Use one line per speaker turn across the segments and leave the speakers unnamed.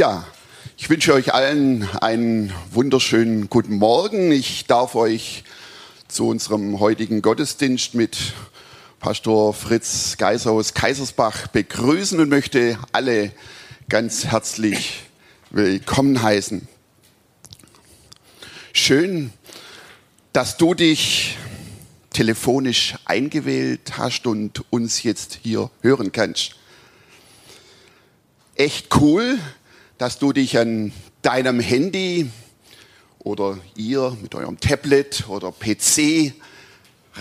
Ja, ich wünsche euch allen einen wunderschönen guten Morgen. Ich darf euch zu unserem heutigen Gottesdienst mit Pastor Fritz Geiser aus Kaisersbach begrüßen und möchte alle ganz herzlich willkommen heißen. Schön, dass du dich telefonisch eingewählt hast und uns jetzt hier hören kannst. Echt cool, dass du dich an deinem Handy oder ihr mit eurem Tablet oder PC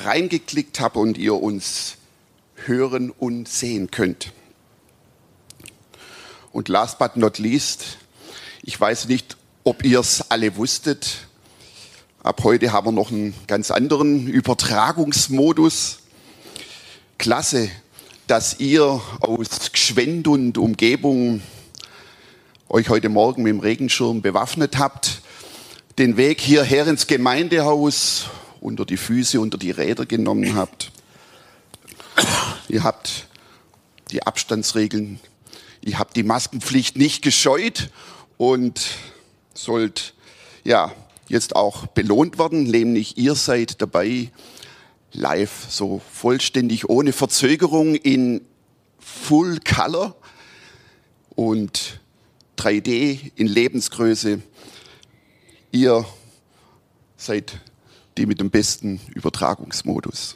reingeklickt habt und ihr uns hören und sehen könnt. Und last but not least, ich weiß nicht, ob ihr es alle wusstet, ab heute haben wir noch einen ganz anderen Übertragungsmodus. Klasse, dass ihr aus Gschwend und Umgebung euch heute Morgen mit dem Regenschirm bewaffnet habt, den Weg hierher ins Gemeindehaus unter die Füße, unter die Räder genommen habt. Ihr habt die Abstandsregeln, ihr habt die Maskenpflicht nicht gescheut und sollt ja jetzt auch belohnt werden, nämlich ihr seid dabei live so vollständig ohne Verzögerung in Full Color und 3D in Lebensgröße. Ihr seid die mit dem besten Übertragungsmodus.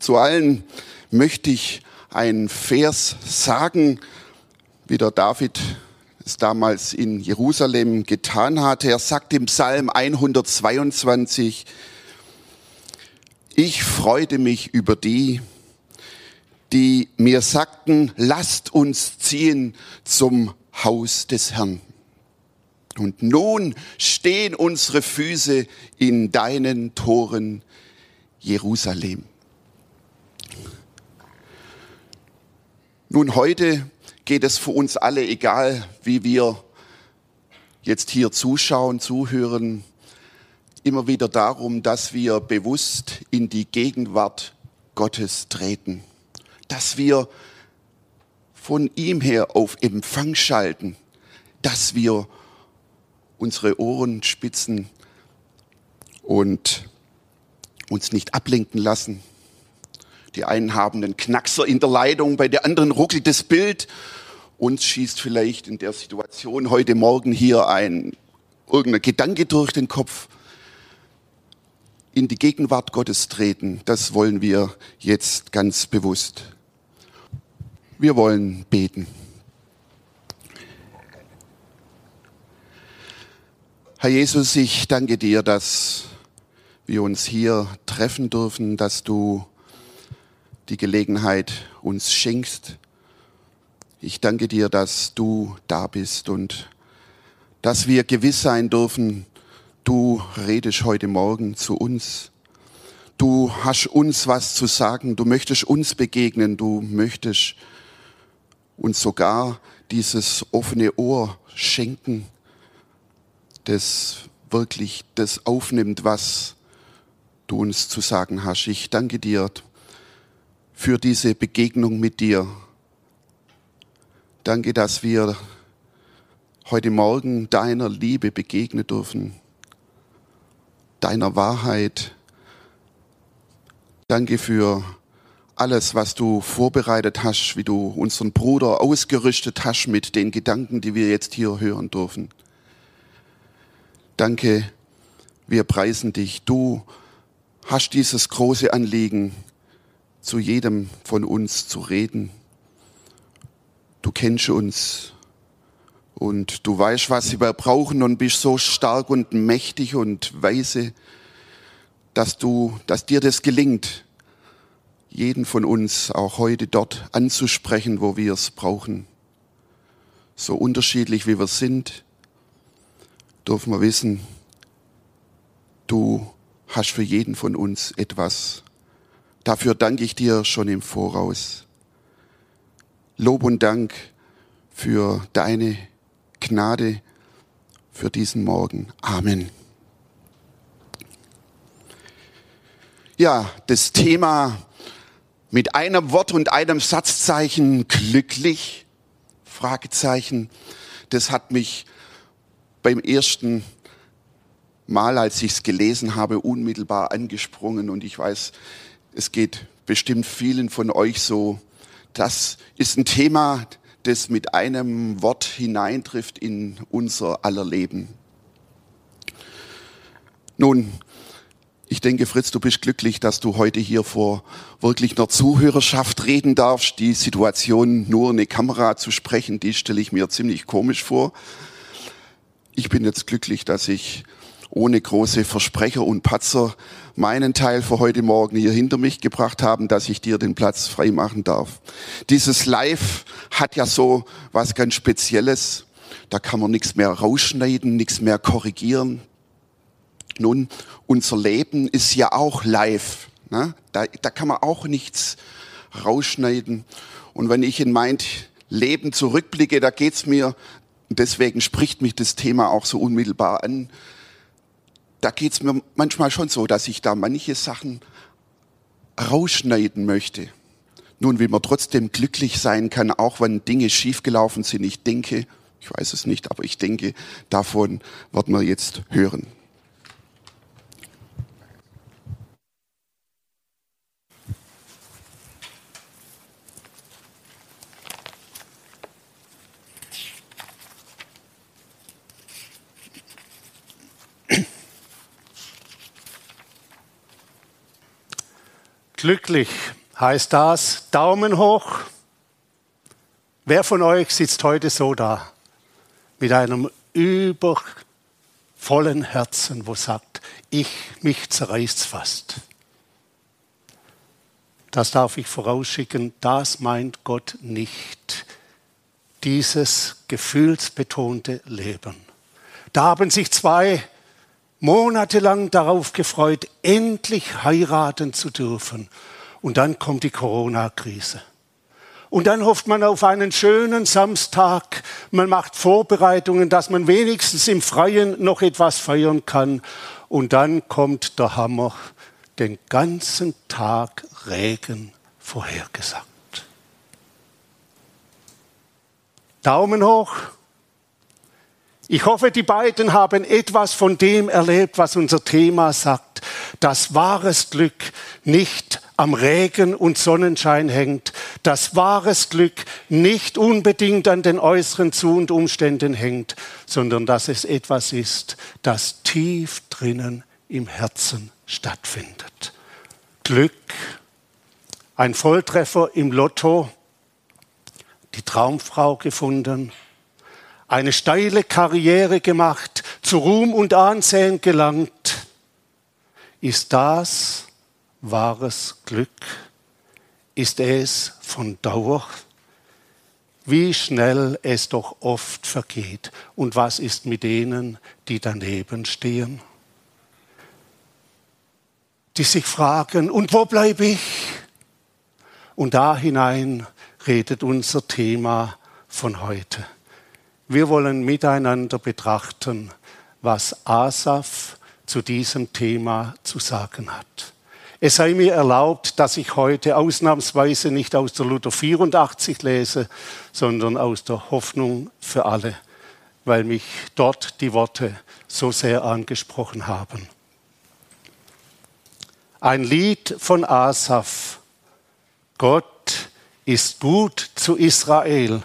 Zu allen möchte ich einen Vers sagen, wie der David es damals in Jerusalem getan hatte. Er sagt im Psalm 122, ich freute mich über die, die mir sagten, lasst uns ziehen zum Haus des Herrn. Und nun stehen unsere Füße in deinen Toren, Jerusalem. Nun, heute geht es für uns alle, egal wie wir jetzt hier zuschauen, zuhören, immer wieder darum, dass wir bewusst in die Gegenwart Gottes treten, dass wir von ihm her auf Empfang schalten, dass wir unsere Ohren spitzen und uns nicht ablenken lassen. Die einen haben einen Knackser in der Leitung, bei der anderen ruckelt das Bild. Uns schießt vielleicht in der Situation heute Morgen hier ein irgendein Gedanke durch den Kopf. In die Gegenwart Gottes treten, das wollen wir jetzt ganz bewusst. Wir wollen beten. Herr Jesus, ich danke dir, dass wir uns hier treffen dürfen, dass du die Gelegenheit uns schenkst. Ich danke dir, dass du da bist und dass wir gewiss sein dürfen, du redest heute Morgen zu uns. Du hast uns was zu sagen, du möchtest uns begegnen, du möchtest und sogar dieses offene Ohr schenken, das wirklich das aufnimmt, was du uns zu sagen hast. Ich danke dir für diese Begegnung mit dir. Danke, dass wir heute Morgen deiner Liebe begegnen dürfen, deiner Wahrheit. Danke für alles, was du vorbereitet hast, wie du unseren Bruder ausgerüstet hast mit den Gedanken, die wir jetzt hier hören dürfen. Danke, wir preisen dich. Du hast dieses große Anliegen, zu jedem von uns zu reden. Du kennst uns und du weißt, was wir brauchen und bist so stark und mächtig und weise, dass du, dass dir das gelingt, jeden von uns auch heute dort anzusprechen, wo wir es brauchen. So unterschiedlich wie wir sind, dürfen wir wissen, du hast für jeden von uns etwas. Dafür danke ich dir schon im Voraus. Lob und Dank für deine Gnade für diesen Morgen. Amen. Ja, das Thema mit einem Wort und einem Satzzeichen glücklich? Fragezeichen. das hat mich beim ersten Mal, als ich es gelesen habe, unmittelbar angesprungen. Und ich weiß, es geht bestimmt vielen von euch so. Das ist ein Thema, das mit einem Wort hineintrifft in unser aller Leben. Nun, ich denke, Fritz, du bist glücklich, dass du heute hier vor wirklich einer Zuhörerschaft reden darfst. Die Situation, nur eine Kamera zu sprechen, die stelle ich mir ziemlich komisch vor. Ich bin jetzt glücklich, dass ich ohne große Versprecher und Patzer meinen Teil für heute Morgen hier hinter mich gebracht haben, dass ich dir den Platz frei machen darf. Dieses Live hat ja so was ganz Spezielles. Da kann man nichts mehr rausschneiden, nichts mehr korrigieren. Nun, unser Leben ist ja auch live. Ne? Da, da kann man auch nichts rausschneiden. Und wenn ich in mein Leben zurückblicke, da geht's mir, deswegen spricht mich das Thema auch so unmittelbar an, da geht's mir manchmal schon so, dass ich da manche Sachen rausschneiden möchte. Nun, wie man trotzdem glücklich sein kann, auch wenn Dinge schiefgelaufen sind. Ich denke, ich weiß es nicht, aber ich denke, davon wird man jetzt hören.
Glücklich heißt das Daumen hoch. Wer von euch sitzt heute so da mit einem übervollen Herzen, wo sagt, ich mich zerreißt fast. Das darf ich vorausschicken, das meint Gott nicht. Dieses gefühlsbetonte Leben. Da haben sich zwei monatelang darauf gefreut, endlich heiraten zu dürfen. Und dann kommt die Corona-Krise. Und dann hofft man auf einen schönen Samstag. Man macht Vorbereitungen, dass man wenigstens im Freien noch etwas feiern kann. Und dann kommt der Hammer. Den ganzen Tag Regen vorhergesagt. Daumen hoch. Ich hoffe, die beiden haben etwas von dem erlebt, was unser Thema sagt, dass wahres Glück nicht am Regen und Sonnenschein hängt, dass wahres Glück nicht unbedingt an den äußeren Zu- und Umständen hängt, sondern dass es etwas ist, das tief drinnen im Herzen stattfindet. Glück, ein Volltreffer im Lotto, die Traumfrau gefunden, eine steile Karriere gemacht, zu Ruhm und Ansehen gelangt. Ist das wahres Glück? Ist es von Dauer? Wie schnell es doch oft vergeht. Und was ist mit denen, die daneben stehen? Die sich fragen, und wo bleibe ich? Und da hinein redet unser Thema von heute. Wir wollen miteinander betrachten, was Asaf zu diesem Thema zu sagen hat. Es sei mir erlaubt, dass ich heute ausnahmsweise nicht aus der Luther 84 lese, sondern aus der Hoffnung für alle, weil mich dort die Worte so sehr angesprochen haben. Ein Lied von Asaf. Gott ist gut zu Israel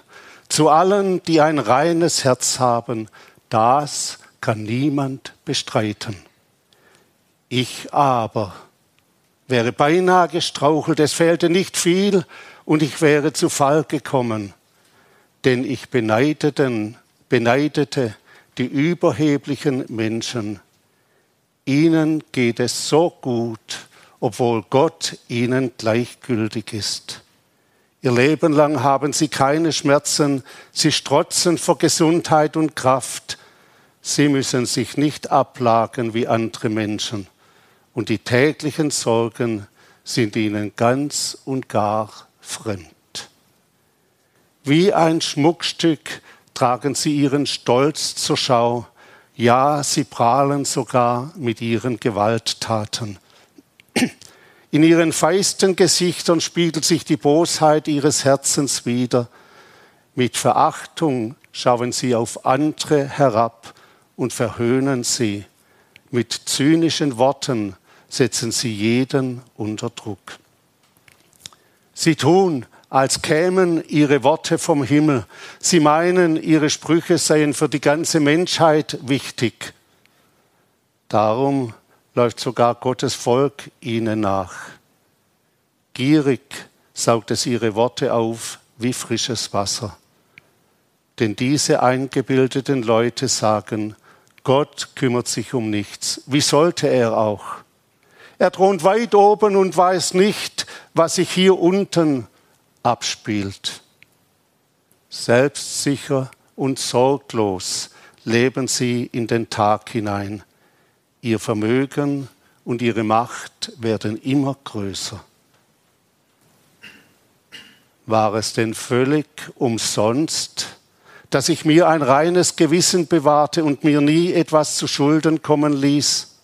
zu allen, die ein reines Herz haben, das kann niemand bestreiten. Ich aber wäre beinahe gestrauchelt, es fehlte nicht viel und ich wäre zu Fall gekommen, denn ich beneideten, beneidete die überheblichen Menschen. Ihnen geht es so gut, obwohl Gott ihnen gleichgültig ist. Ihr Leben lang haben sie keine Schmerzen, sie strotzen vor Gesundheit und Kraft. Sie müssen sich nicht ablagen wie andere Menschen. Und die täglichen Sorgen sind ihnen ganz und gar fremd. Wie ein Schmuckstück tragen sie ihren Stolz zur Schau. Ja, sie prahlen sogar mit ihren Gewalttaten. In ihren feisten Gesichtern spiegelt sich die Bosheit ihres Herzens wider. Mit Verachtung schauen sie auf andere herab und verhöhnen sie. Mit zynischen Worten setzen sie jeden unter Druck. Sie tun, als kämen ihre Worte vom Himmel. Sie meinen, ihre Sprüche seien für die ganze Menschheit wichtig. Darum läuft sogar Gottes Volk ihnen nach. Gierig saugt es ihre Worte auf wie frisches Wasser. Denn diese eingebildeten Leute sagen, Gott kümmert sich um nichts. Wie sollte er auch? Er thront weit oben und weiß nicht, was sich hier unten abspielt. Selbstsicher und sorglos leben sie in den Tag hinein. Ihr Vermögen und ihre Macht werden immer größer. War es denn völlig umsonst, dass ich mir ein reines Gewissen bewahrte und mir nie etwas zu Schulden kommen ließ?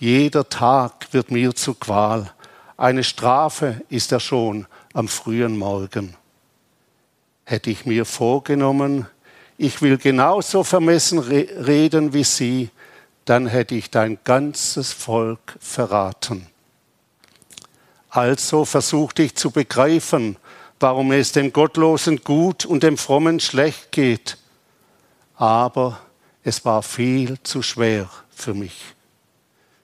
Jeder Tag wird mir zu Qual. Eine Strafe ist er schon am frühen Morgen. Hätte ich mir vorgenommen, ich will genauso vermessen reden wie Sie, dann hätte ich dein ganzes Volk verraten. Also versuchte ich zu begreifen, warum es dem Gottlosen gut und dem Frommen schlecht geht. Aber es war viel zu schwer für mich.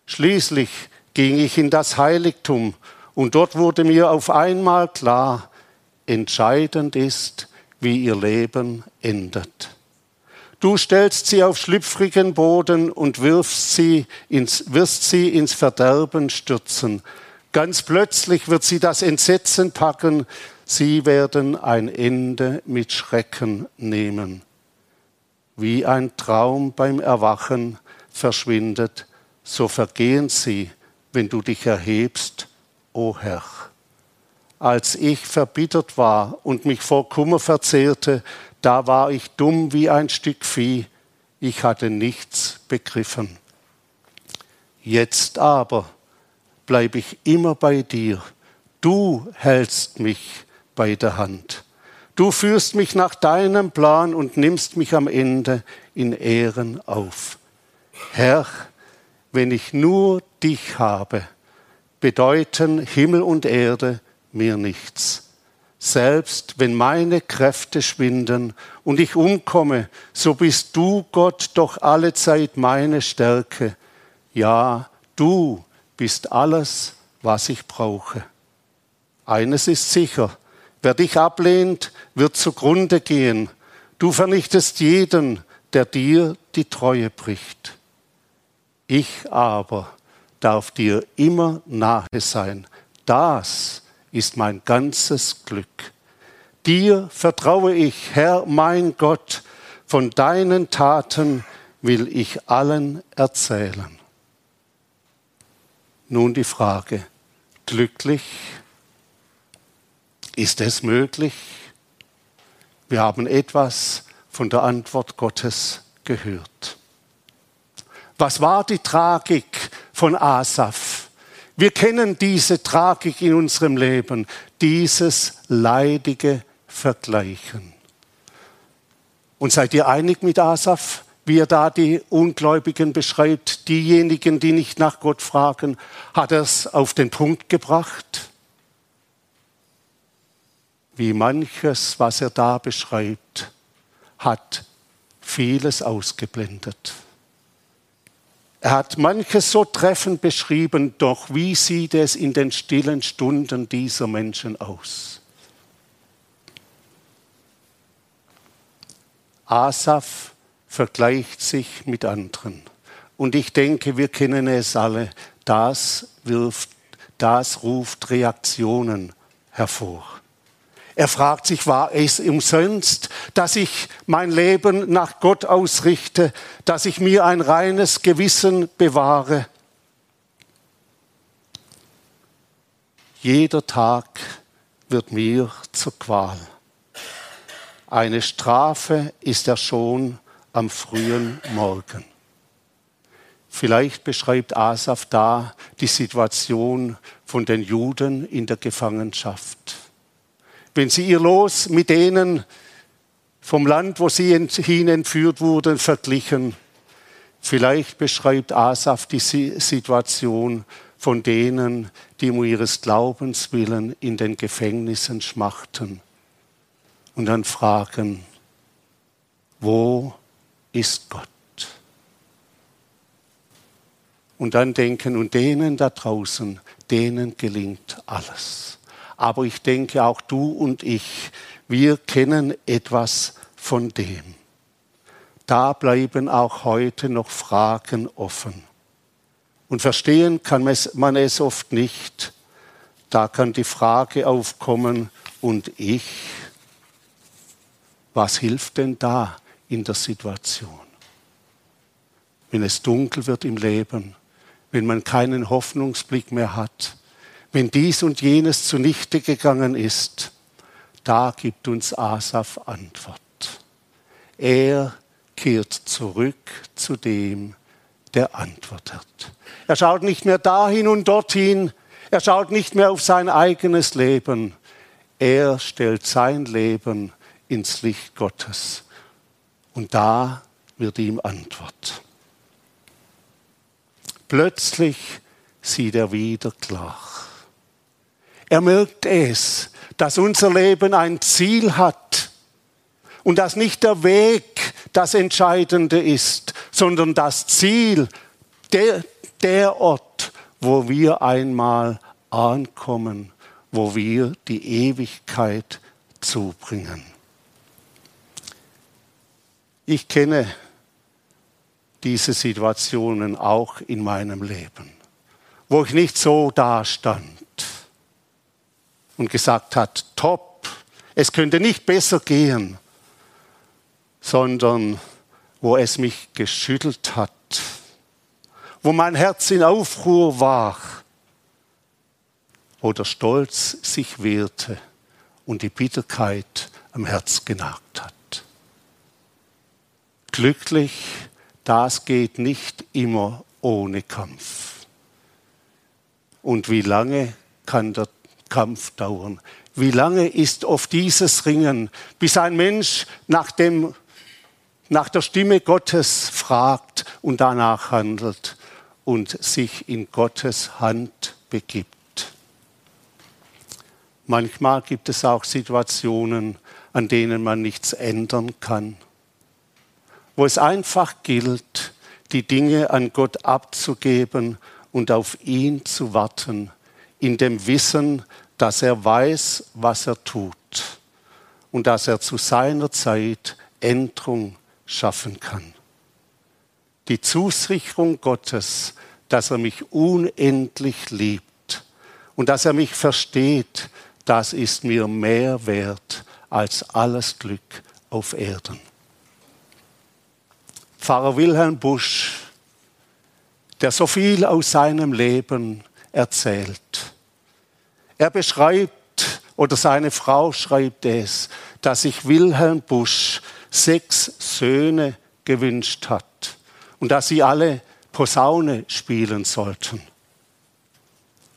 Schließlich ging ich in das Heiligtum und dort wurde mir auf einmal klar, entscheidend ist, wie ihr Leben endet. Du stellst sie auf schlüpfrigen Boden und wirfst sie ins, wirst sie ins Verderben stürzen. Ganz plötzlich wird sie das Entsetzen packen, sie werden ein Ende mit Schrecken nehmen. Wie ein Traum beim Erwachen verschwindet, so vergehen sie, wenn du dich erhebst, o Herr. Als ich verbittert war und mich vor Kummer verzehrte, da war ich dumm wie ein Stück Vieh, ich hatte nichts begriffen. Jetzt aber bleibe ich immer bei dir, du hältst mich bei der Hand. Du führst mich nach deinem Plan und nimmst mich am Ende in Ehren auf. Herr, wenn ich nur dich habe, bedeuten Himmel und Erde mir nichts. Selbst wenn meine Kräfte schwinden und ich umkomme, so bist du, Gott, doch alle Zeit meine Stärke. Ja, du bist alles, was ich brauche. Eines ist sicher, wer dich ablehnt, wird zugrunde gehen. Du vernichtest jeden, der dir die Treue bricht. Ich aber darf dir immer nahe sein. Das ist mein ganzes Glück. Dir vertraue ich, Herr mein Gott, von deinen Taten will ich allen erzählen. Nun die Frage, glücklich? Ist es möglich? Wir haben etwas von der Antwort Gottes gehört. Was war die Tragik von Asaf? Wir kennen diese Tragik in unserem Leben, dieses leidige Vergleichen. Und seid ihr einig mit Asaf, wie er da die Ungläubigen beschreibt, diejenigen, die nicht nach Gott fragen? Hat er es auf den Punkt gebracht? Wie manches, was er da beschreibt, hat vieles ausgeblendet. Er hat manches so treffend beschrieben, doch wie sieht es in den stillen Stunden dieser Menschen aus? Asaf vergleicht sich mit anderen. Und ich denke, wir kennen es alle. Das wirft, das ruft Reaktionen hervor. Er fragt sich, war es umsonst, dass ich mein Leben nach Gott ausrichte, dass ich mir ein reines Gewissen bewahre? Jeder Tag wird mir zur Qual. Eine Strafe ist er schon am frühen Morgen. Vielleicht beschreibt Asaf da die Situation von den Juden in der Gefangenschaft wenn sie ihr Los mit denen vom Land, wo sie hin entführt wurden, verglichen. Vielleicht beschreibt Asaf die Situation von denen, die um ihres Glaubens willen in den Gefängnissen schmachten und dann fragen, wo ist Gott? Und dann denken, und denen da draußen, denen gelingt alles. Aber ich denke, auch du und ich, wir kennen etwas von dem. Da bleiben auch heute noch Fragen offen. Und verstehen kann man es oft nicht. Da kann die Frage aufkommen, und ich, was hilft denn da in der Situation? Wenn es dunkel wird im Leben, wenn man keinen Hoffnungsblick mehr hat, wenn dies und jenes zunichte gegangen ist, da gibt uns Asaf Antwort. Er kehrt zurück zu dem, der antwortet. Er schaut nicht mehr dahin und dorthin, er schaut nicht mehr auf sein eigenes Leben, er stellt sein Leben ins Licht Gottes. Und da wird ihm Antwort. Plötzlich sieht er wieder klar. Er merkt es, dass unser Leben ein Ziel hat und dass nicht der Weg das Entscheidende ist, sondern das Ziel, der, der Ort, wo wir einmal ankommen, wo wir die Ewigkeit zubringen. Ich kenne diese Situationen auch in meinem Leben, wo ich nicht so dastand und gesagt hat, top, es könnte nicht besser gehen, sondern wo es mich geschüttelt hat, wo mein Herz in Aufruhr war, wo der Stolz sich wehrte und die Bitterkeit am Herz genagt hat. Glücklich, das geht nicht immer ohne Kampf. Und wie lange kann der Kampf dauern? Wie lange ist oft dieses Ringen, bis ein Mensch nach, dem, nach der Stimme Gottes fragt und danach handelt und sich in Gottes Hand begibt? Manchmal gibt es auch Situationen, an denen man nichts ändern kann wo es einfach gilt, die Dinge an Gott abzugeben und auf ihn zu warten, in dem Wissen, dass er weiß, was er tut und dass er zu seiner Zeit Änderung schaffen kann. Die Zusicherung Gottes, dass er mich unendlich liebt und dass er mich versteht, das ist mir mehr wert als alles Glück auf Erden. Pfarrer Wilhelm Busch, der so viel aus seinem Leben erzählt. Er beschreibt, oder seine Frau schreibt es, dass sich Wilhelm Busch sechs Söhne gewünscht hat und dass sie alle Posaune spielen sollten.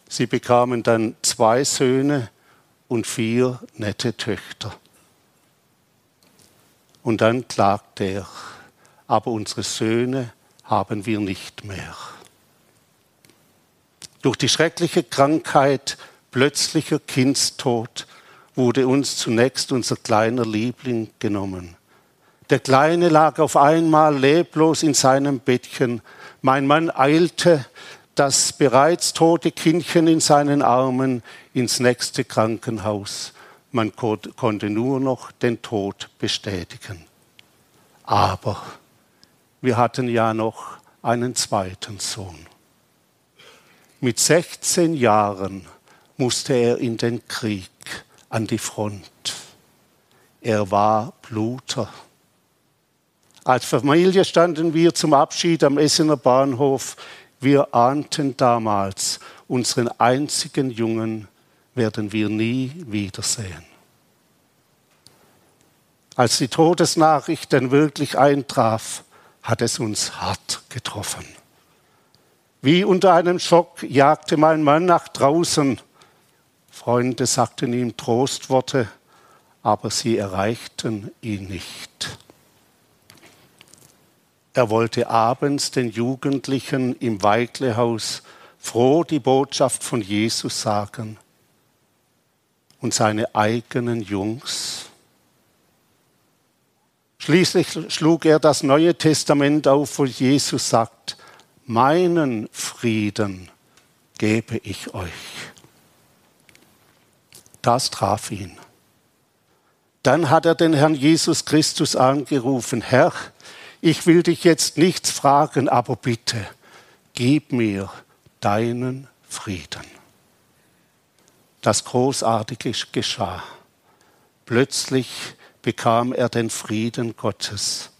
Sie bekamen dann zwei Söhne und vier nette Töchter. Und dann klagte er aber unsere Söhne haben wir nicht mehr. Durch die schreckliche Krankheit, plötzlicher Kindstod, wurde uns zunächst unser kleiner Liebling genommen. Der Kleine lag auf einmal leblos in seinem Bettchen. Mein Mann eilte, das bereits tote Kindchen in seinen Armen, ins nächste Krankenhaus. Man konnte nur noch den Tod bestätigen. Aber wir hatten ja noch einen zweiten Sohn. Mit 16 Jahren musste er in den Krieg, an die Front. Er war Bluter. Als Familie standen wir zum Abschied am Essener Bahnhof. Wir ahnten damals, unseren einzigen Jungen werden wir nie wiedersehen. Als die Todesnachricht dann wirklich eintraf, hat es uns hart getroffen. Wie unter einem Schock jagte mein Mann nach draußen. Freunde sagten ihm Trostworte, aber sie erreichten ihn nicht. Er wollte abends den Jugendlichen im Weiglehaus froh die Botschaft von Jesus sagen. Und seine eigenen Jungs. Schließlich schlug er das Neue Testament auf, wo Jesus sagt, meinen Frieden gebe ich euch. Das traf ihn. Dann hat er den Herrn Jesus Christus angerufen, Herr, ich will dich jetzt nichts fragen, aber bitte, gib mir deinen Frieden. Das Großartige geschah. Plötzlich bekam er den Frieden Gottes,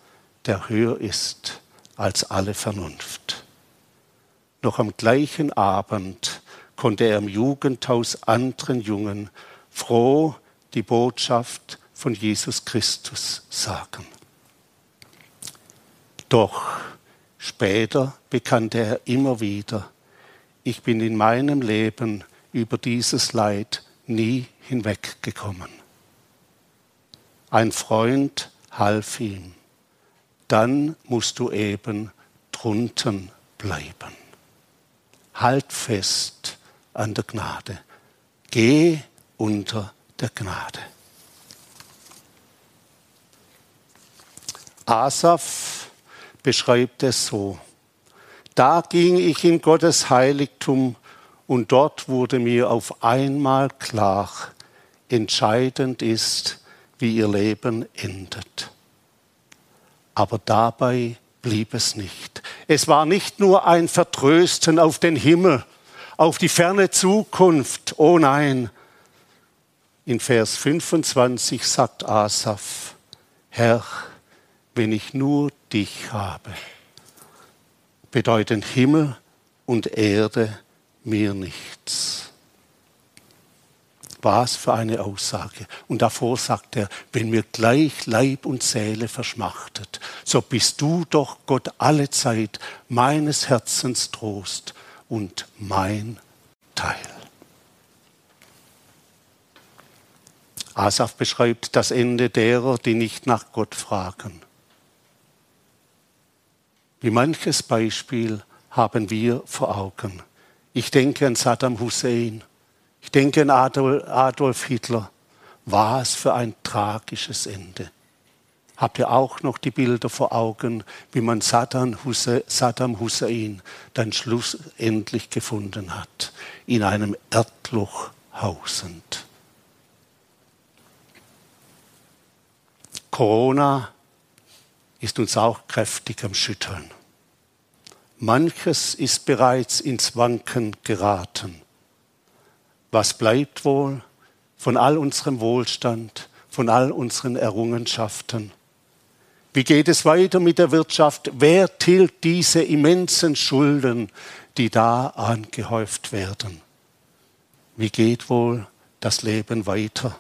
der höher ist als alle Vernunft. Noch am gleichen Abend konnte er im Jugendhaus anderen Jungen froh die Botschaft von Jesus Christus sagen. Doch später bekannte er immer wieder, ich bin in meinem Leben über dieses Leid nie hinweggekommen. Ein Freund half ihm. Dann musst du eben drunten bleiben. Halt fest an der Gnade. Geh unter der Gnade. Asaf beschreibt es so. Da ging ich in Gottes Heiligtum und dort wurde mir auf einmal klar, entscheidend ist, wie ihr Leben endet. Aber dabei blieb es nicht. Es war nicht nur ein Vertrösten auf den Himmel, auf die ferne Zukunft. Oh nein. In Vers 25 sagt Asaf, Herr, wenn ich nur dich habe, bedeuten Himmel und Erde mir nichts. Was für eine Aussage. Und davor sagt er, wenn mir gleich Leib und Seele verschmachtet, so bist du doch Gott alle Zeit meines Herzens Trost und mein Teil. Asaf beschreibt das Ende derer, die nicht nach Gott fragen. Wie manches Beispiel haben wir vor Augen. Ich denke an Saddam Hussein. Ich denke an Adolf Hitler. Was für ein tragisches Ende. Habt ihr auch noch die Bilder vor Augen, wie man Saddam Hussein dann schlussendlich gefunden hat, in einem Erdloch hausend? Corona ist uns auch kräftig am Schütteln. Manches ist bereits ins Wanken geraten. Was bleibt wohl von all unserem Wohlstand, von all unseren Errungenschaften? Wie geht es weiter mit der Wirtschaft? Wer tilgt diese immensen Schulden, die da angehäuft werden? Wie geht wohl das Leben weiter?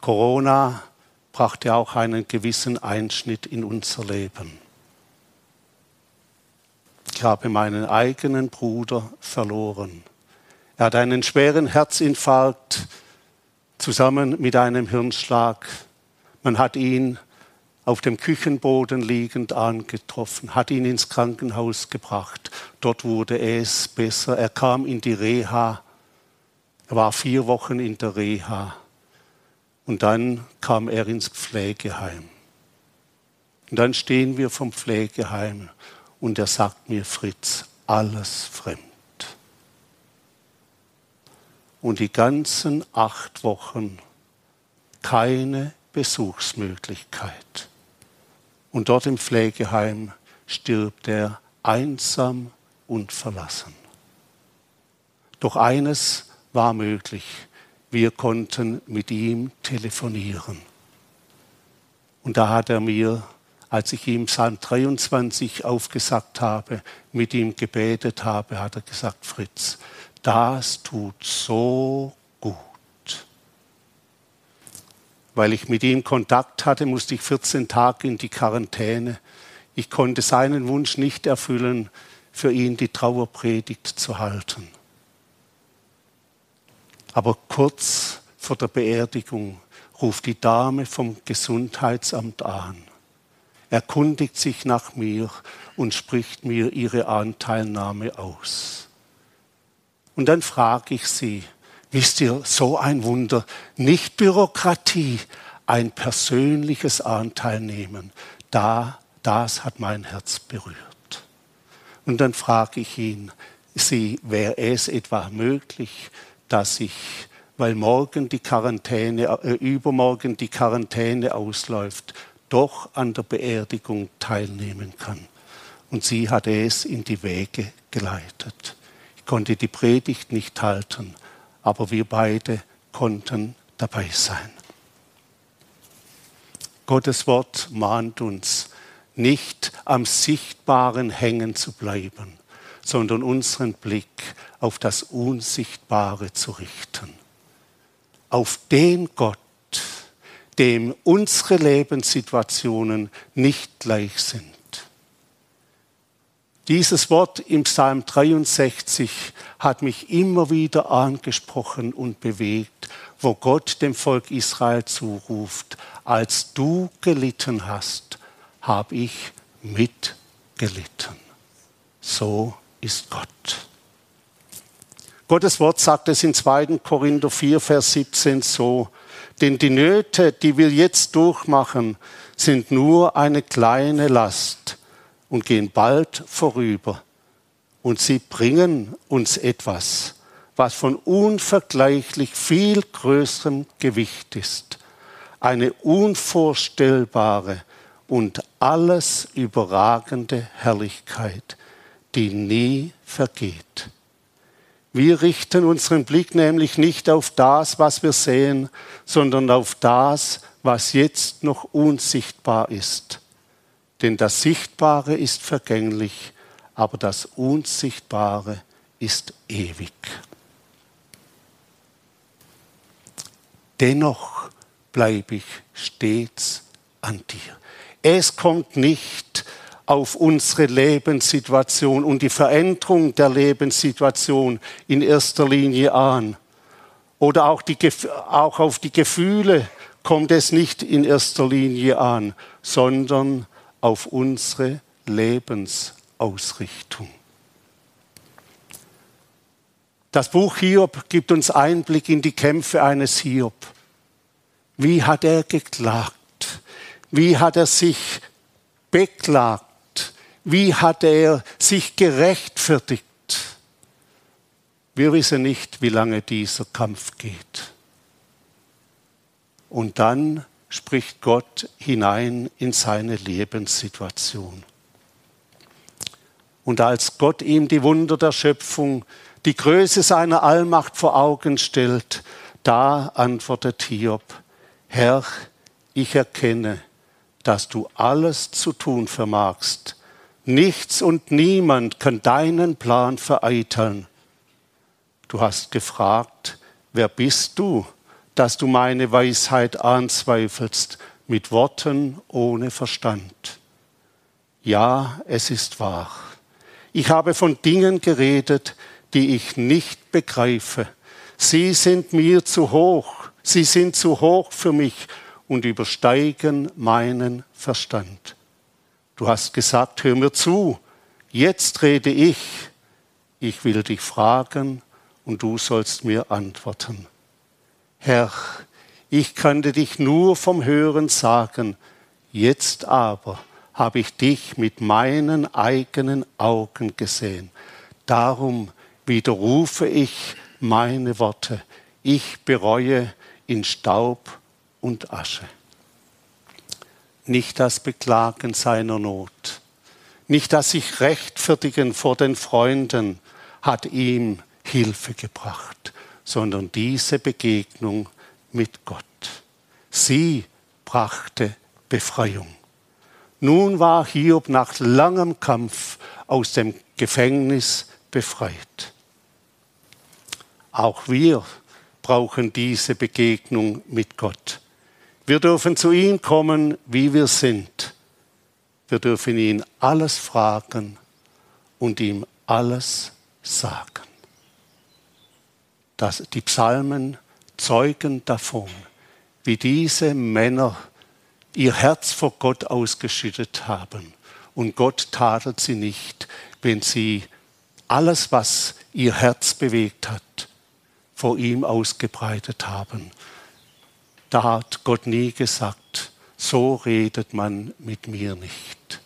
Corona brachte auch einen gewissen Einschnitt in unser Leben. Ich habe meinen eigenen Bruder verloren. Er hat einen schweren Herzinfarkt zusammen mit einem Hirnschlag. Man hat ihn auf dem Küchenboden liegend angetroffen, hat ihn ins Krankenhaus gebracht. Dort wurde es besser. Er kam in die Reha. Er war vier Wochen in der Reha. Und dann kam er ins Pflegeheim. Und dann stehen wir vom Pflegeheim und er sagt mir, Fritz, alles fremd. Und die ganzen acht Wochen keine Besuchsmöglichkeit. Und dort im Pflegeheim stirbt er einsam und verlassen. Doch eines war möglich wir konnten mit ihm telefonieren. Und da hat er mir, als ich ihm Psalm 23 aufgesagt habe, mit ihm gebetet habe, hat er gesagt, Fritz, das tut so gut. Weil ich mit ihm Kontakt hatte, musste ich 14 Tage in die Quarantäne. Ich konnte seinen Wunsch nicht erfüllen, für ihn die Trauerpredigt zu halten. Aber kurz vor der Beerdigung ruft die Dame vom Gesundheitsamt an, erkundigt sich nach mir und spricht mir ihre Anteilnahme aus. Und dann frage ich sie, wisst ihr, so ein Wunder, nicht Bürokratie, ein persönliches Anteilnehmen, da, das hat mein Herz berührt. Und dann frage ich ihn, sie, wäre es etwa möglich, dass ich, weil morgen die Quarantäne, äh, übermorgen die Quarantäne ausläuft, doch an der Beerdigung teilnehmen kann. Und sie hat es in die Wege geleitet. Ich konnte die Predigt nicht halten, aber wir beide konnten dabei sein. Gottes Wort mahnt uns, nicht am Sichtbaren hängen zu bleiben, sondern unseren Blick auf das Unsichtbare zu richten. Auf den Gott, dem unsere Lebenssituationen nicht gleich sind. Dieses Wort im Psalm 63 hat mich immer wieder angesprochen und bewegt, wo Gott dem Volk Israel zuruft, als du gelitten hast, habe ich mitgelitten. So ist Gott. Gottes Wort sagt es in 2. Korinther 4, Vers 17 so, denn die Nöte, die wir jetzt durchmachen, sind nur eine kleine Last und gehen bald vorüber. Und sie bringen uns etwas, was von unvergleichlich viel größerem Gewicht ist. Eine unvorstellbare und alles überragende Herrlichkeit, die nie vergeht. Wir richten unseren Blick nämlich nicht auf das, was wir sehen, sondern auf das, was jetzt noch unsichtbar ist. Denn das Sichtbare ist vergänglich, aber das Unsichtbare ist ewig. Dennoch bleibe ich stets an dir. Es kommt nicht auf unsere Lebenssituation und die Veränderung der Lebenssituation in erster Linie an. Oder auch, die, auch auf die Gefühle kommt es nicht in erster Linie an, sondern auf unsere Lebensausrichtung. Das Buch Hiob gibt uns Einblick in die Kämpfe eines Hiob. Wie hat er geklagt? Wie hat er sich beklagt? Wie hat er sich gerechtfertigt? Wir wissen nicht, wie lange dieser Kampf geht. Und dann spricht Gott hinein in seine Lebenssituation. Und als Gott ihm die Wunder der Schöpfung, die Größe seiner Allmacht vor Augen stellt, da antwortet Hiob, Herr, ich erkenne, dass du alles zu tun vermagst. Nichts und niemand kann deinen Plan vereiteln. Du hast gefragt, wer bist du, dass du meine Weisheit anzweifelst mit Worten ohne Verstand. Ja, es ist wahr. Ich habe von Dingen geredet, die ich nicht begreife. Sie sind mir zu hoch, sie sind zu hoch für mich und übersteigen meinen Verstand. Du hast gesagt, hör mir zu, jetzt rede ich, ich will dich fragen und du sollst mir antworten. Herr, ich könnte dich nur vom Hören sagen, jetzt aber habe ich dich mit meinen eigenen Augen gesehen. Darum widerrufe ich meine Worte. Ich bereue in Staub und Asche. Nicht das Beklagen seiner Not, nicht das sich rechtfertigen vor den Freunden hat ihm Hilfe gebracht, sondern diese Begegnung mit Gott. Sie brachte Befreiung. Nun war Hiob nach langem Kampf aus dem Gefängnis befreit. Auch wir brauchen diese Begegnung mit Gott. Wir dürfen zu ihm kommen, wie wir sind. Wir dürfen ihn alles fragen und ihm alles sagen. Das, die Psalmen zeugen davon, wie diese Männer ihr Herz vor Gott ausgeschüttet haben. Und Gott tadelt sie nicht, wenn sie alles, was ihr Herz bewegt hat, vor ihm ausgebreitet haben. Da hat Gott nie gesagt, so redet man mit mir nicht,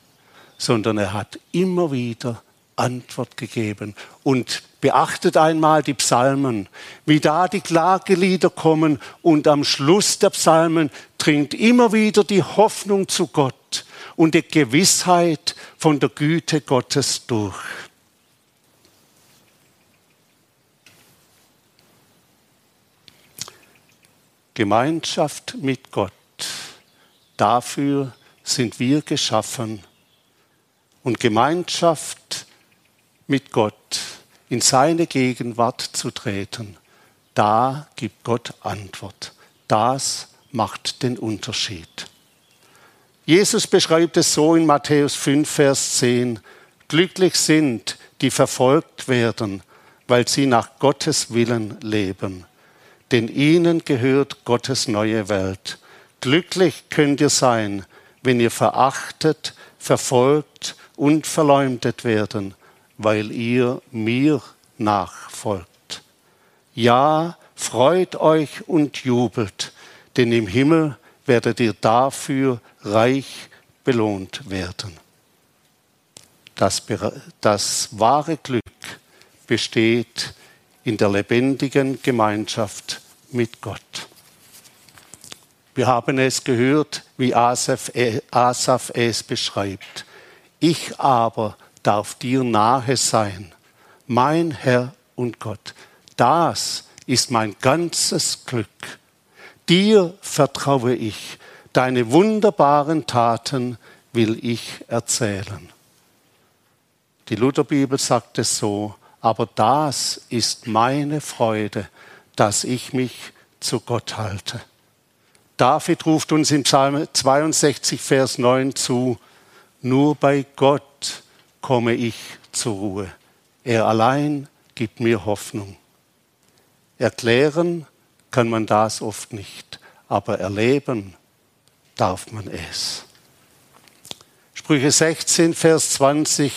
sondern er hat immer wieder Antwort gegeben. Und beachtet einmal die Psalmen, wie da die Klagelieder kommen und am Schluss der Psalmen dringt immer wieder die Hoffnung zu Gott und die Gewissheit von der Güte Gottes durch. Gemeinschaft mit Gott, dafür sind wir geschaffen. Und Gemeinschaft mit Gott, in seine Gegenwart zu treten, da gibt Gott Antwort. Das macht den Unterschied. Jesus beschreibt es so in Matthäus 5, Vers 10. Glücklich sind, die verfolgt werden, weil sie nach Gottes Willen leben denn ihnen gehört Gottes neue Welt. Glücklich könnt ihr sein, wenn ihr verachtet, verfolgt und verleumdet werden, weil ihr mir nachfolgt. Ja, freut euch und jubelt, denn im Himmel werdet ihr dafür reich belohnt werden. Das, das wahre Glück besteht in der lebendigen Gemeinschaft mit Gott. Wir haben es gehört, wie Asaf, Asaf es beschreibt. Ich aber darf dir nahe sein, mein Herr und Gott. Das ist mein ganzes Glück. Dir vertraue ich, deine wunderbaren Taten will ich erzählen. Die Lutherbibel sagt es so, aber das ist meine Freude, dass ich mich zu Gott halte. David ruft uns im Psalm 62, Vers 9 zu, nur bei Gott komme ich zur Ruhe. Er allein gibt mir Hoffnung. Erklären kann man das oft nicht, aber erleben darf man es. Sprüche 16, Vers 20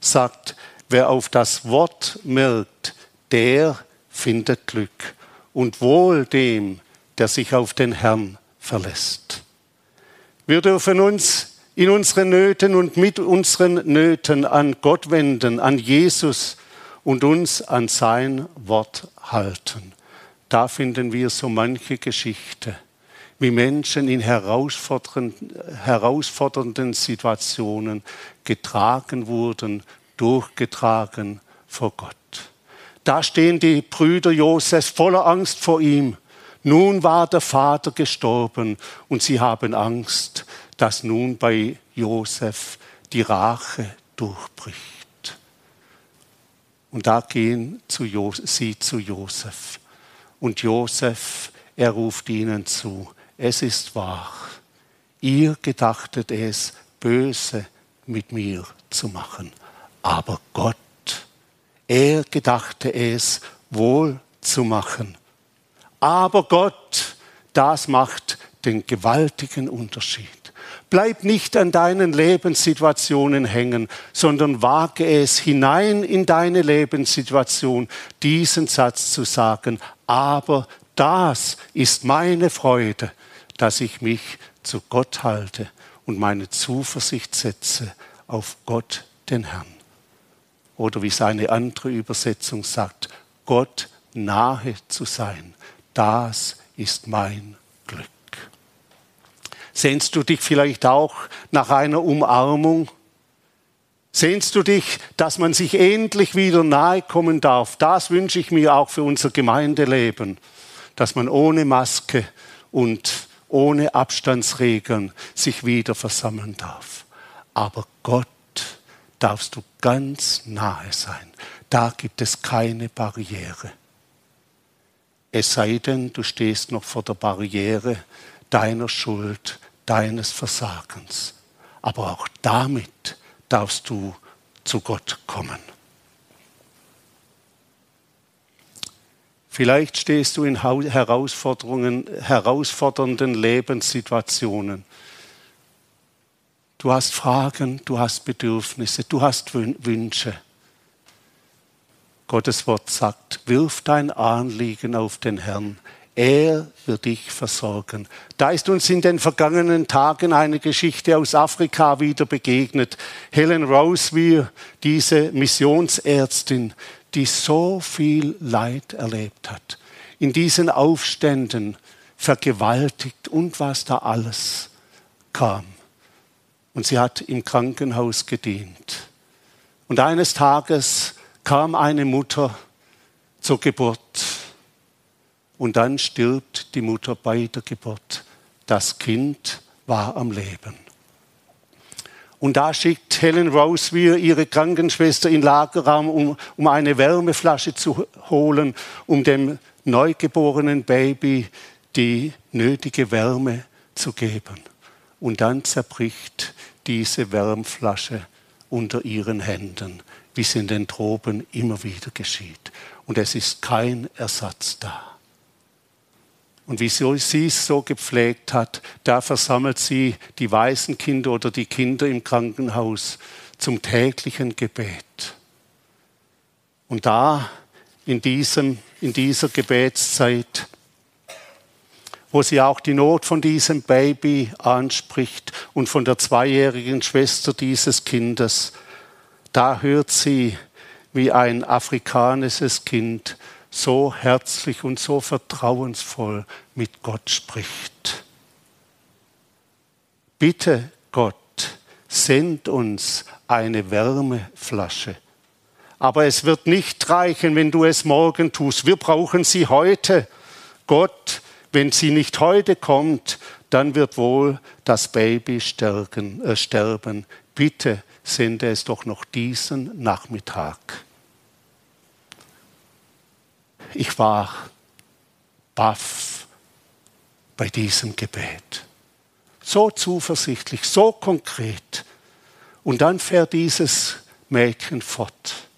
sagt, Wer auf das Wort merkt, der findet Glück und wohl dem, der sich auf den Herrn verlässt. Wir dürfen uns in unseren Nöten und mit unseren Nöten an Gott wenden, an Jesus und uns an sein Wort halten. Da finden wir so manche Geschichte, wie Menschen in herausfordernden, herausfordernden Situationen getragen wurden durchgetragen vor Gott. Da stehen die Brüder Josefs voller Angst vor ihm. Nun war der Vater gestorben und sie haben Angst, dass nun bei Josef die Rache durchbricht. Und da gehen zu sie zu Josef. Und Josef, er ruft ihnen zu, es ist wahr, ihr gedachtet es, böse mit mir zu machen aber Gott, er gedachte es wohl zu machen. Aber Gott, das macht den gewaltigen Unterschied. Bleib nicht an deinen Lebenssituationen hängen, sondern wage es hinein in deine Lebenssituation, diesen Satz zu sagen, aber das ist meine Freude, dass ich mich zu Gott halte und meine Zuversicht setze auf Gott, den Herrn. Oder wie seine andere Übersetzung sagt, Gott nahe zu sein, das ist mein Glück. Sehnst du dich vielleicht auch nach einer Umarmung? Sehnst du dich, dass man sich endlich wieder nahe kommen darf? Das wünsche ich mir auch für unser Gemeindeleben, dass man ohne Maske und ohne Abstandsregeln sich wieder versammeln darf. Aber Gott darfst du ganz nahe sein. Da gibt es keine Barriere. Es sei denn, du stehst noch vor der Barriere deiner Schuld, deines Versagens. Aber auch damit darfst du zu Gott kommen. Vielleicht stehst du in herausfordernden Lebenssituationen. Du hast Fragen, du hast Bedürfnisse, du hast Wünsche. Gottes Wort sagt, wirf dein Anliegen auf den Herrn. Er wird dich versorgen. Da ist uns in den vergangenen Tagen eine Geschichte aus Afrika wieder begegnet. Helen Roseweir, diese Missionsärztin, die so viel Leid erlebt hat. In diesen Aufständen vergewaltigt und was da alles kam. Und sie hat im Krankenhaus gedient. Und eines Tages kam eine Mutter zur Geburt und dann stirbt die Mutter bei der Geburt. Das Kind war am Leben. Und da schickt Helen Roseweir ihre Krankenschwester in den Lagerraum, um, um eine Wärmeflasche zu holen, um dem neugeborenen Baby die nötige Wärme zu geben. Und dann zerbricht diese Wärmflasche unter ihren Händen, wie es in den Tropen immer wieder geschieht. Und es ist kein Ersatz da. Und wie sie es so gepflegt hat, da versammelt sie die weißen Kinder oder die Kinder im Krankenhaus zum täglichen Gebet. Und da in, diesem, in dieser Gebetszeit, wo sie auch die Not von diesem Baby anspricht und von der zweijährigen Schwester dieses Kindes, da hört sie, wie ein afrikanisches Kind so herzlich und so vertrauensvoll mit Gott spricht. Bitte Gott, send uns eine Wärmeflasche. Aber es wird nicht reichen, wenn du es morgen tust. Wir brauchen sie heute. Gott, wenn sie nicht heute kommt, dann wird wohl das Baby sterben. Äh, sterben. Bitte sende es doch noch diesen Nachmittag. Ich war baff bei diesem Gebet. So zuversichtlich, so konkret. Und dann fährt dieses Mädchen fort.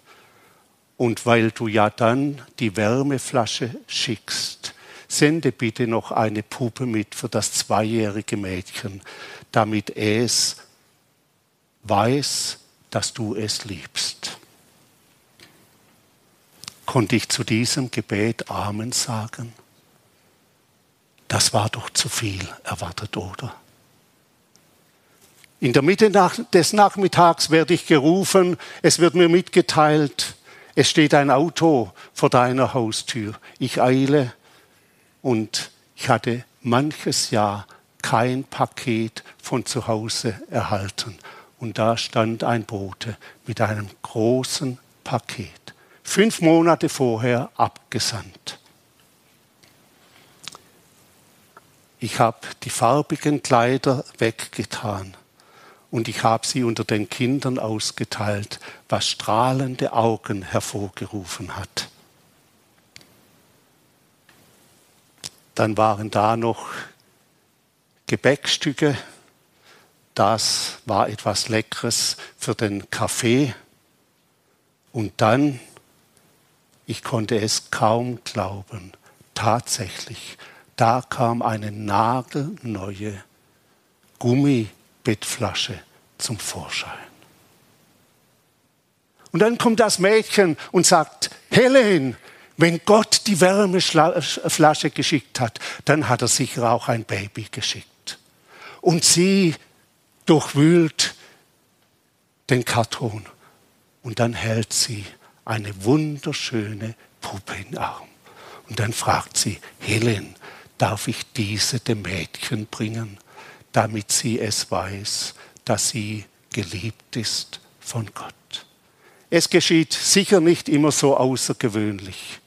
Und weil du ja dann die Wärmeflasche schickst, sende bitte noch eine Puppe mit für das zweijährige Mädchen, damit es weiß, dass du es liebst konnte ich zu diesem Gebet Amen sagen? Das war doch zu viel erwartet, oder? In der Mitte des Nachmittags werde ich gerufen, es wird mir mitgeteilt, es steht ein Auto vor deiner Haustür. Ich eile und ich hatte manches Jahr kein Paket von zu Hause erhalten. Und da stand ein Bote mit einem großen Paket fünf Monate vorher abgesandt. Ich habe die farbigen Kleider weggetan und ich habe sie unter den Kindern ausgeteilt, was strahlende Augen hervorgerufen hat. Dann waren da noch Gebäckstücke, das war etwas Leckeres für den Kaffee. Und dann ich konnte es kaum glauben. Tatsächlich, da kam eine nagelneue Gummibettflasche zum Vorschein. Und dann kommt das Mädchen und sagt, Helen, wenn Gott die Wärmeflasche geschickt hat, dann hat er sicher auch ein Baby geschickt. Und sie durchwühlt den Karton und dann hält sie eine wunderschöne Puppe in den Arm. Und dann fragt sie, Helen, darf ich diese dem Mädchen bringen, damit sie es weiß, dass sie geliebt ist von Gott. Es geschieht sicher nicht immer so außergewöhnlich,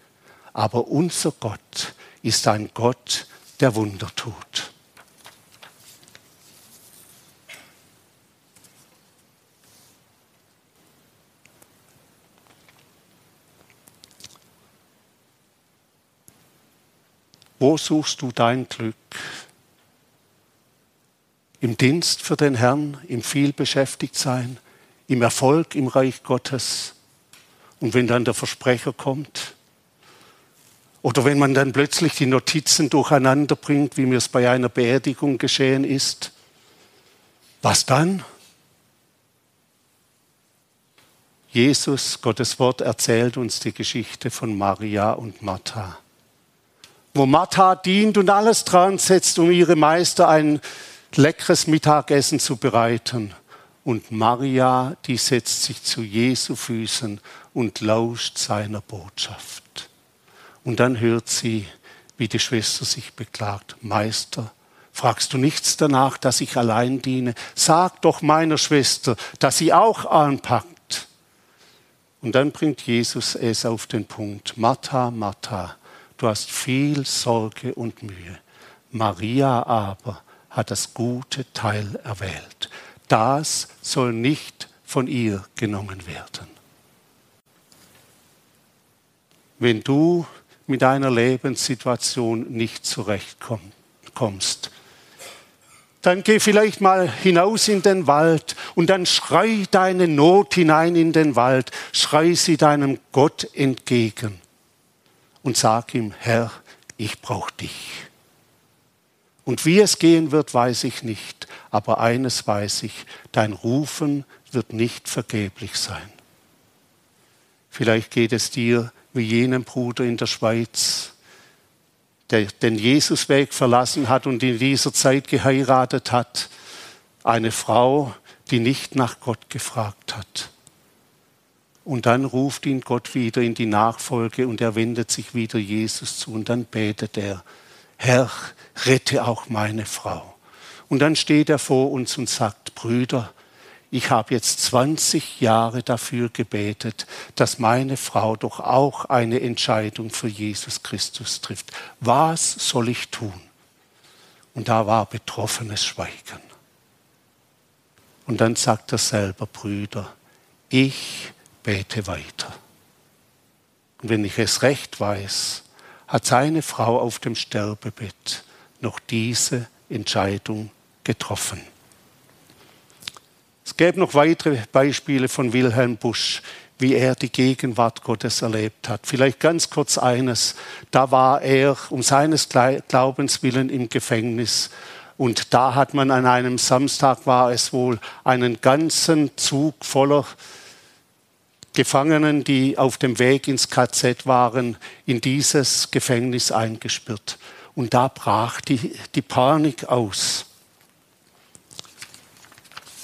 aber unser Gott ist ein Gott, der Wunder tut. Wo suchst du dein Glück? Im Dienst für den Herrn, im viel beschäftigt sein, im Erfolg im Reich Gottes. Und wenn dann der Versprecher kommt Oder wenn man dann plötzlich die Notizen durcheinander bringt, wie mir es bei einer Beerdigung geschehen ist. Was dann? Jesus, Gottes Wort, erzählt uns die Geschichte von Maria und Martha. Wo Martha dient und alles dran setzt, um ihre Meister ein leckeres Mittagessen zu bereiten. Und Maria, die setzt sich zu Jesu Füßen und lauscht seiner Botschaft. Und dann hört sie, wie die Schwester sich beklagt. Meister, fragst du nichts danach, dass ich allein diene? Sag doch meiner Schwester, dass sie auch anpackt. Und dann bringt Jesus es auf den Punkt. Martha, Martha, du hast viel Sorge und Mühe. Maria aber hat das gute Teil erwählt. Das soll nicht von ihr genommen werden. Wenn du mit deiner Lebenssituation nicht zurechtkommst, dann geh vielleicht mal hinaus in den Wald und dann schrei deine Not hinein in den Wald, schrei sie deinem Gott entgegen und sag ihm, Herr, ich brauche dich. Und wie es gehen wird, weiß ich nicht, aber eines weiß ich, dein Rufen wird nicht vergeblich sein. Vielleicht geht es dir wie jenem Bruder in der Schweiz, der den Jesusweg verlassen hat und in dieser Zeit geheiratet hat, eine Frau, die nicht nach Gott gefragt hat. Und dann ruft ihn Gott wieder in die Nachfolge und er wendet sich wieder Jesus zu und dann betet er, Herr, rette auch meine Frau. Und dann steht er vor uns und sagt, Brüder, ich habe jetzt 20 Jahre dafür gebetet, dass meine Frau doch auch eine Entscheidung für Jesus Christus trifft. Was soll ich tun? Und da war betroffenes Schweigen. Und dann sagt er selber, Brüder, ich bete weiter. Und wenn ich es recht weiß, hat seine Frau auf dem Sterbebett noch diese Entscheidung getroffen. Es gäbe noch weitere Beispiele von Wilhelm Busch, wie er die Gegenwart Gottes erlebt hat. Vielleicht ganz kurz eines. Da war er um seines Glaubens willen im Gefängnis. Und da hat man an einem Samstag, war es wohl, einen ganzen Zug voller Gefangenen, die auf dem Weg ins KZ waren, in dieses Gefängnis eingesperrt. Und da brach die, die Panik aus.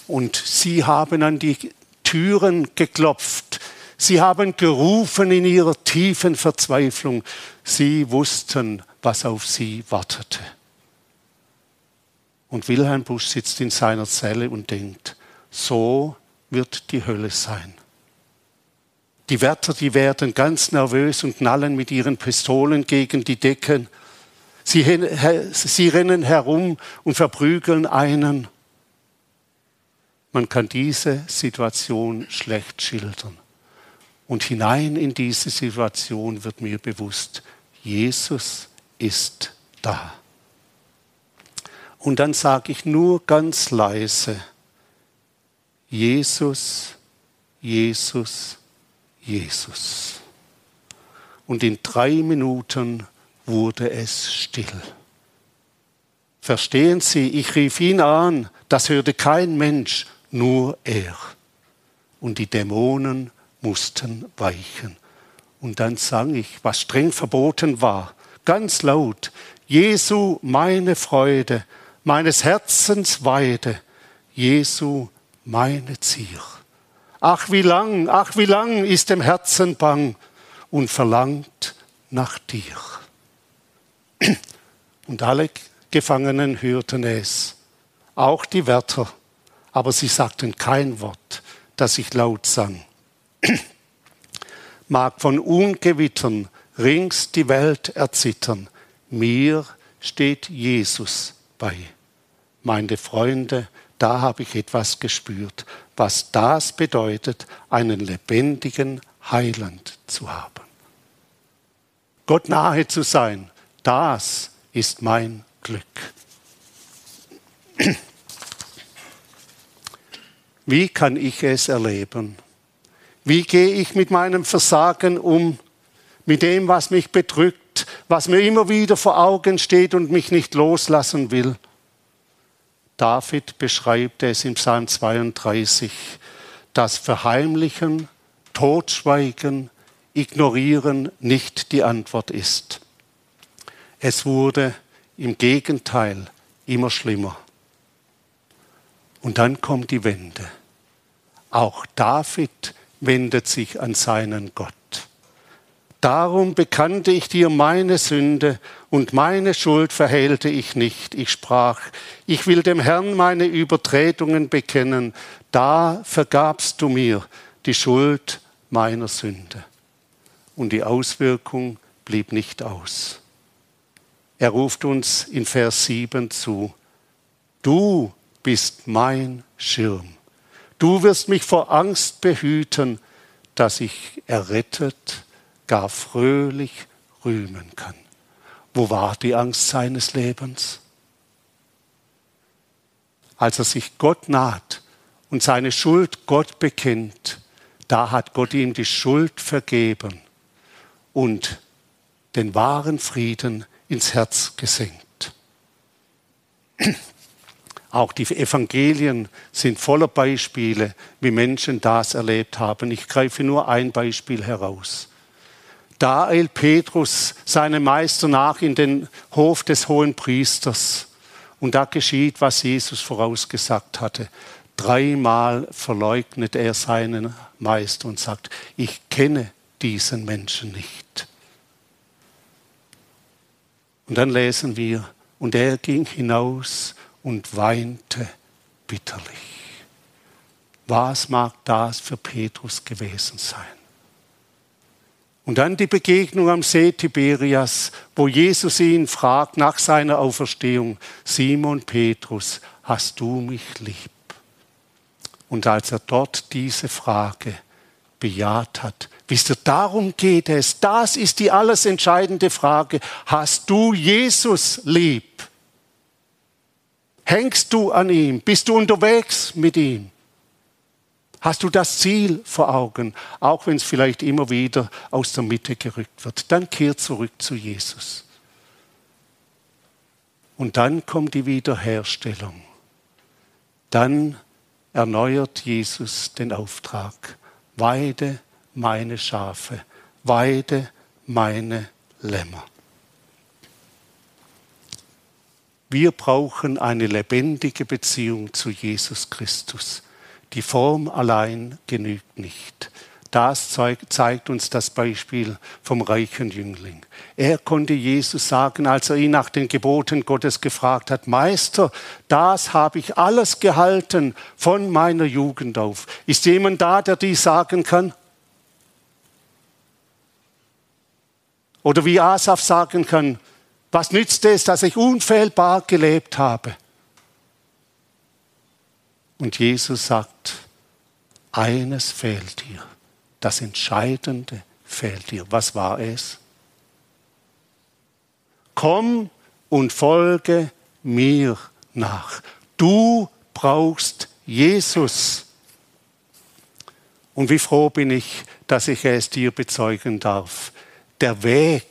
Und sie haben an die Türen geklopft. Sie haben gerufen in ihrer tiefen Verzweiflung. Sie wussten, was auf sie wartete. Und Wilhelm Busch sitzt in seiner Zelle und denkt, so wird die Hölle sein. Die Wärter, die werden ganz nervös und knallen mit ihren Pistolen gegen die Decken. Sie, sie rennen herum und verprügeln einen. Man kann diese Situation schlecht schildern. Und hinein in diese Situation wird mir bewusst, Jesus ist da. Und dann sage ich nur ganz leise, Jesus, Jesus, Jesus. Und in drei Minuten wurde es still. Verstehen Sie, ich rief ihn an, das hörte kein Mensch, nur er. Und die Dämonen mussten weichen. Und dann sang ich, was streng verboten war, ganz laut, Jesu meine Freude, meines Herzens Weide, Jesu meine Zier. Ach wie lang, ach wie lang ist dem Herzen bang und verlangt nach dir. Und alle Gefangenen hörten es, auch die Wärter, aber sie sagten kein Wort, das ich laut sang. Mag von Ungewittern rings die Welt erzittern, mir steht Jesus bei. Meine Freunde, da habe ich etwas gespürt, was das bedeutet, einen lebendigen Heiland zu haben. Gott nahe zu sein, das ist mein Glück. Wie kann ich es erleben? Wie gehe ich mit meinem Versagen um, mit dem, was mich bedrückt, was mir immer wieder vor Augen steht und mich nicht loslassen will. David beschreibt es im Psalm 32, das Verheimlichen, Totschweigen, Ignorieren nicht die Antwort ist. Es wurde im Gegenteil immer schlimmer. Und dann kommt die Wende. Auch David wendet sich an seinen Gott. Darum bekannte ich dir meine Sünde und meine Schuld verhehlte ich nicht. Ich sprach, ich will dem Herrn meine Übertretungen bekennen. Da vergabst du mir die Schuld meiner Sünde. Und die Auswirkung blieb nicht aus. Er ruft uns in Vers 7 zu, du bist mein Schirm. Du wirst mich vor Angst behüten, dass ich errettet, gar fröhlich rühmen kann. Wo war die Angst seines Lebens? Als er sich Gott naht und seine Schuld Gott bekennt, da hat Gott ihm die Schuld vergeben und den wahren Frieden ins Herz gesenkt. Auch die Evangelien sind voller Beispiele, wie Menschen das erlebt haben. Ich greife nur ein Beispiel heraus. Da eilt Petrus seinem Meister nach in den Hof des hohen Priesters. Und da geschieht, was Jesus vorausgesagt hatte. Dreimal verleugnet er seinen Meister und sagt, ich kenne diesen Menschen nicht. Und dann lesen wir, und er ging hinaus und weinte bitterlich. Was mag das für Petrus gewesen sein? Und dann die Begegnung am See Tiberias, wo Jesus ihn fragt nach seiner Auferstehung, Simon Petrus, hast du mich lieb? Und als er dort diese Frage bejaht hat, wisst ihr, darum geht es, das ist die alles entscheidende Frage, hast du Jesus lieb? Hängst du an ihm? Bist du unterwegs mit ihm? Hast du das Ziel vor Augen, auch wenn es vielleicht immer wieder aus der Mitte gerückt wird? Dann kehr zurück zu Jesus. Und dann kommt die Wiederherstellung. Dann erneuert Jesus den Auftrag. Weide meine Schafe, weide meine Lämmer. Wir brauchen eine lebendige Beziehung zu Jesus Christus. Die Form allein genügt nicht. Das zeigt uns das Beispiel vom reichen Jüngling. Er konnte Jesus sagen, als er ihn nach den Geboten Gottes gefragt hat, Meister, das habe ich alles gehalten von meiner Jugend auf. Ist jemand da, der dies sagen kann? Oder wie Asaf sagen kann, was nützt es, dass ich unfehlbar gelebt habe? Und Jesus sagt, eines fehlt dir, das Entscheidende fehlt dir. Was war es? Komm und folge mir nach. Du brauchst Jesus. Und wie froh bin ich, dass ich es dir bezeugen darf. Der Weg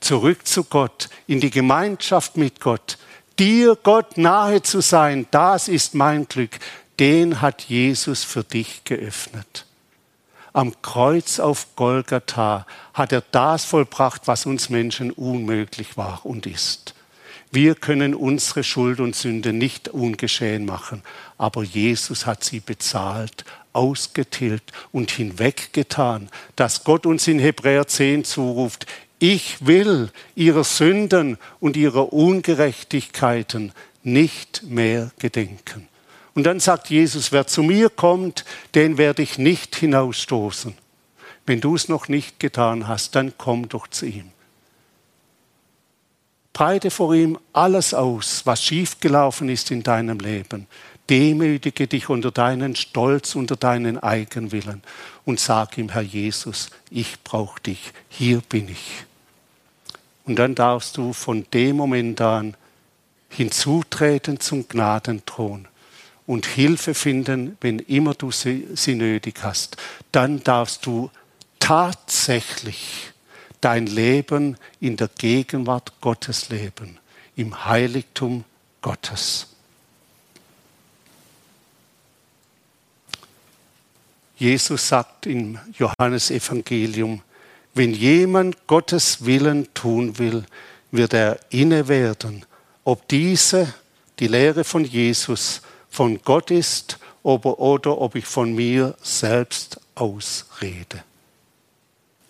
zurück zu Gott, in die Gemeinschaft mit Gott, dir Gott nahe zu sein, das ist mein Glück. Den hat Jesus für dich geöffnet. Am Kreuz auf Golgatha hat er das vollbracht, was uns Menschen unmöglich war und ist. Wir können unsere Schuld und Sünde nicht ungeschehen machen, aber Jesus hat sie bezahlt, ausgetilgt und hinweggetan, dass Gott uns in Hebräer 10 zuruft, ich will ihrer Sünden und ihrer Ungerechtigkeiten nicht mehr gedenken. Und dann sagt Jesus, wer zu mir kommt, den werde ich nicht hinausstoßen. Wenn du es noch nicht getan hast, dann komm doch zu ihm. Breite vor ihm alles aus, was schiefgelaufen ist in deinem Leben. Demütige dich unter deinen Stolz, unter deinen Eigenwillen und sag ihm, Herr Jesus, ich brauche dich, hier bin ich. Und dann darfst du von dem Moment an hinzutreten zum Gnadenthron und Hilfe finden, wenn immer du sie, sie nötig hast. Dann darfst du tatsächlich, dein Leben in der Gegenwart Gottes leben, im Heiligtum Gottes. Jesus sagt im Johannesevangelium, wenn jemand Gottes Willen tun will, wird er inne werden, ob diese, die Lehre von Jesus, von Gott ist oder ob ich von mir selbst ausrede.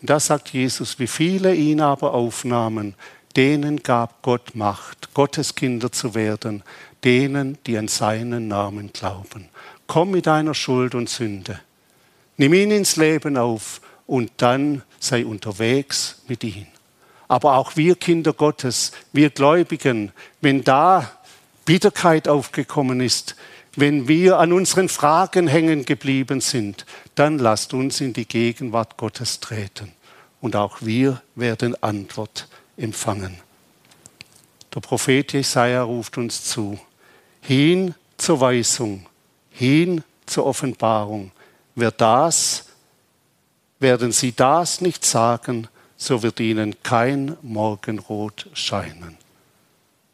Da sagt Jesus, wie viele ihn aber aufnahmen, denen gab Gott Macht, Gottes Kinder zu werden, denen, die an seinen Namen glauben. Komm mit deiner Schuld und Sünde. Nimm ihn ins Leben auf und dann sei unterwegs mit ihm. Aber auch wir Kinder Gottes, wir Gläubigen, wenn da Bitterkeit aufgekommen ist, wenn wir an unseren Fragen hängen geblieben sind, dann lasst uns in die Gegenwart Gottes treten. Und auch wir werden Antwort empfangen. Der Prophet Jesaja ruft uns zu, hin zur Weisung, hin zur Offenbarung. Wer das, werden sie das nicht sagen, so wird ihnen kein Morgenrot scheinen.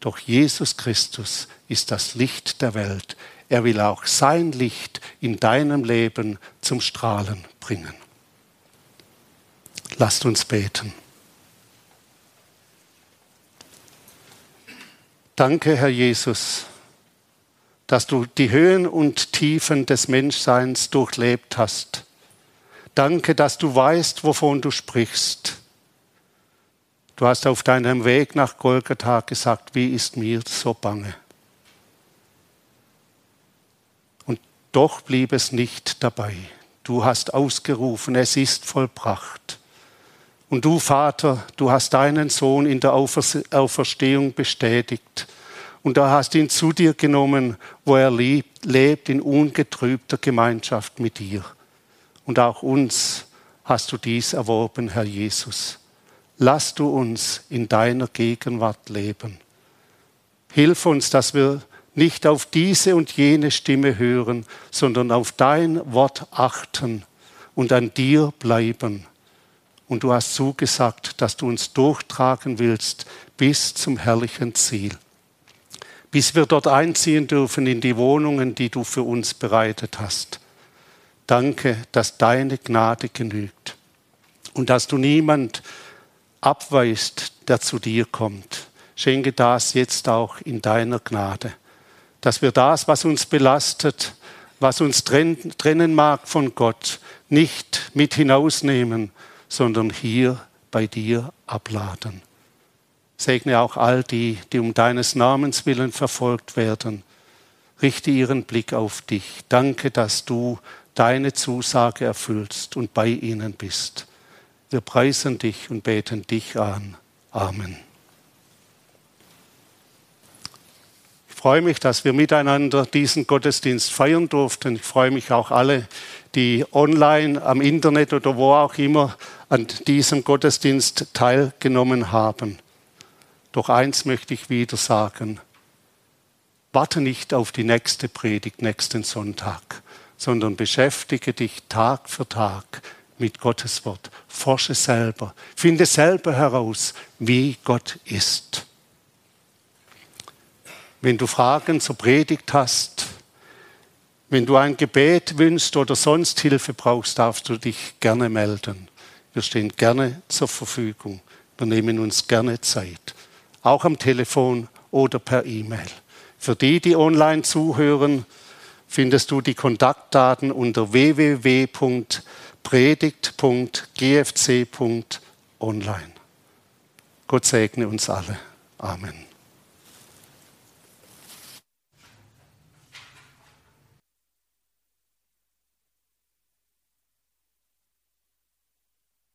Doch Jesus Christus ist das Licht der Welt. Er will auch sein Licht in deinem Leben zum Strahlen bringen. Lasst uns beten. Danke, Herr Jesus, dass du die Höhen und Tiefen des Menschseins durchlebt hast. Danke, dass du weißt, wovon du sprichst. Du hast auf deinem Weg nach Golgatha gesagt, wie ist mir so bange. Und doch blieb es nicht dabei. Du hast ausgerufen, es ist vollbracht. Und du, Vater, du hast deinen Sohn in der Auferstehung bestätigt. Und du hast ihn zu dir genommen, wo er lebt, in ungetrübter Gemeinschaft mit dir. Und auch uns hast du dies erworben, Herr Jesus. Lass du uns in deiner Gegenwart leben. Hilf uns, dass wir nicht auf diese und jene Stimme hören, sondern auf dein Wort achten und an dir bleiben und du hast zugesagt, dass du uns durchtragen willst bis zum herrlichen Ziel. Bis wir dort einziehen dürfen in die Wohnungen, die du für uns bereitet hast. Danke, dass deine Gnade genügt und dass du niemand abweist, der zu dir kommt. Schenke das jetzt auch in deiner Gnade, dass wir das, was uns belastet, was uns trennen mag von Gott, nicht mit hinausnehmen, sondern hier bei dir abladen. Segne auch all die, die um deines Namens willen verfolgt werden. Richte ihren Blick auf dich. Danke, dass du deine Zusage erfüllst und bei ihnen bist. Wir preisen dich und beten dich an. Amen. Ich freue mich, dass wir miteinander diesen Gottesdienst feiern durften. Ich freue mich auch alle, die online am Internet oder wo auch immer an diesem Gottesdienst teilgenommen haben. Doch eins möchte ich wieder sagen. Warte nicht auf die nächste Predigt nächsten Sonntag, sondern beschäftige dich Tag für Tag mit Gottes Wort. Forsche selber. Finde selber heraus, wie Gott ist. Wenn du Fragen zur Predigt hast, wenn du ein Gebet wünschst oder sonst Hilfe brauchst, darfst du dich gerne melden. Wir stehen gerne zur Verfügung. Wir nehmen uns gerne Zeit. Auch am Telefon oder per E-Mail. Für die, die online zuhören, findest du die Kontaktdaten unter www.predigt.gfc.online. Gott segne uns alle. Amen.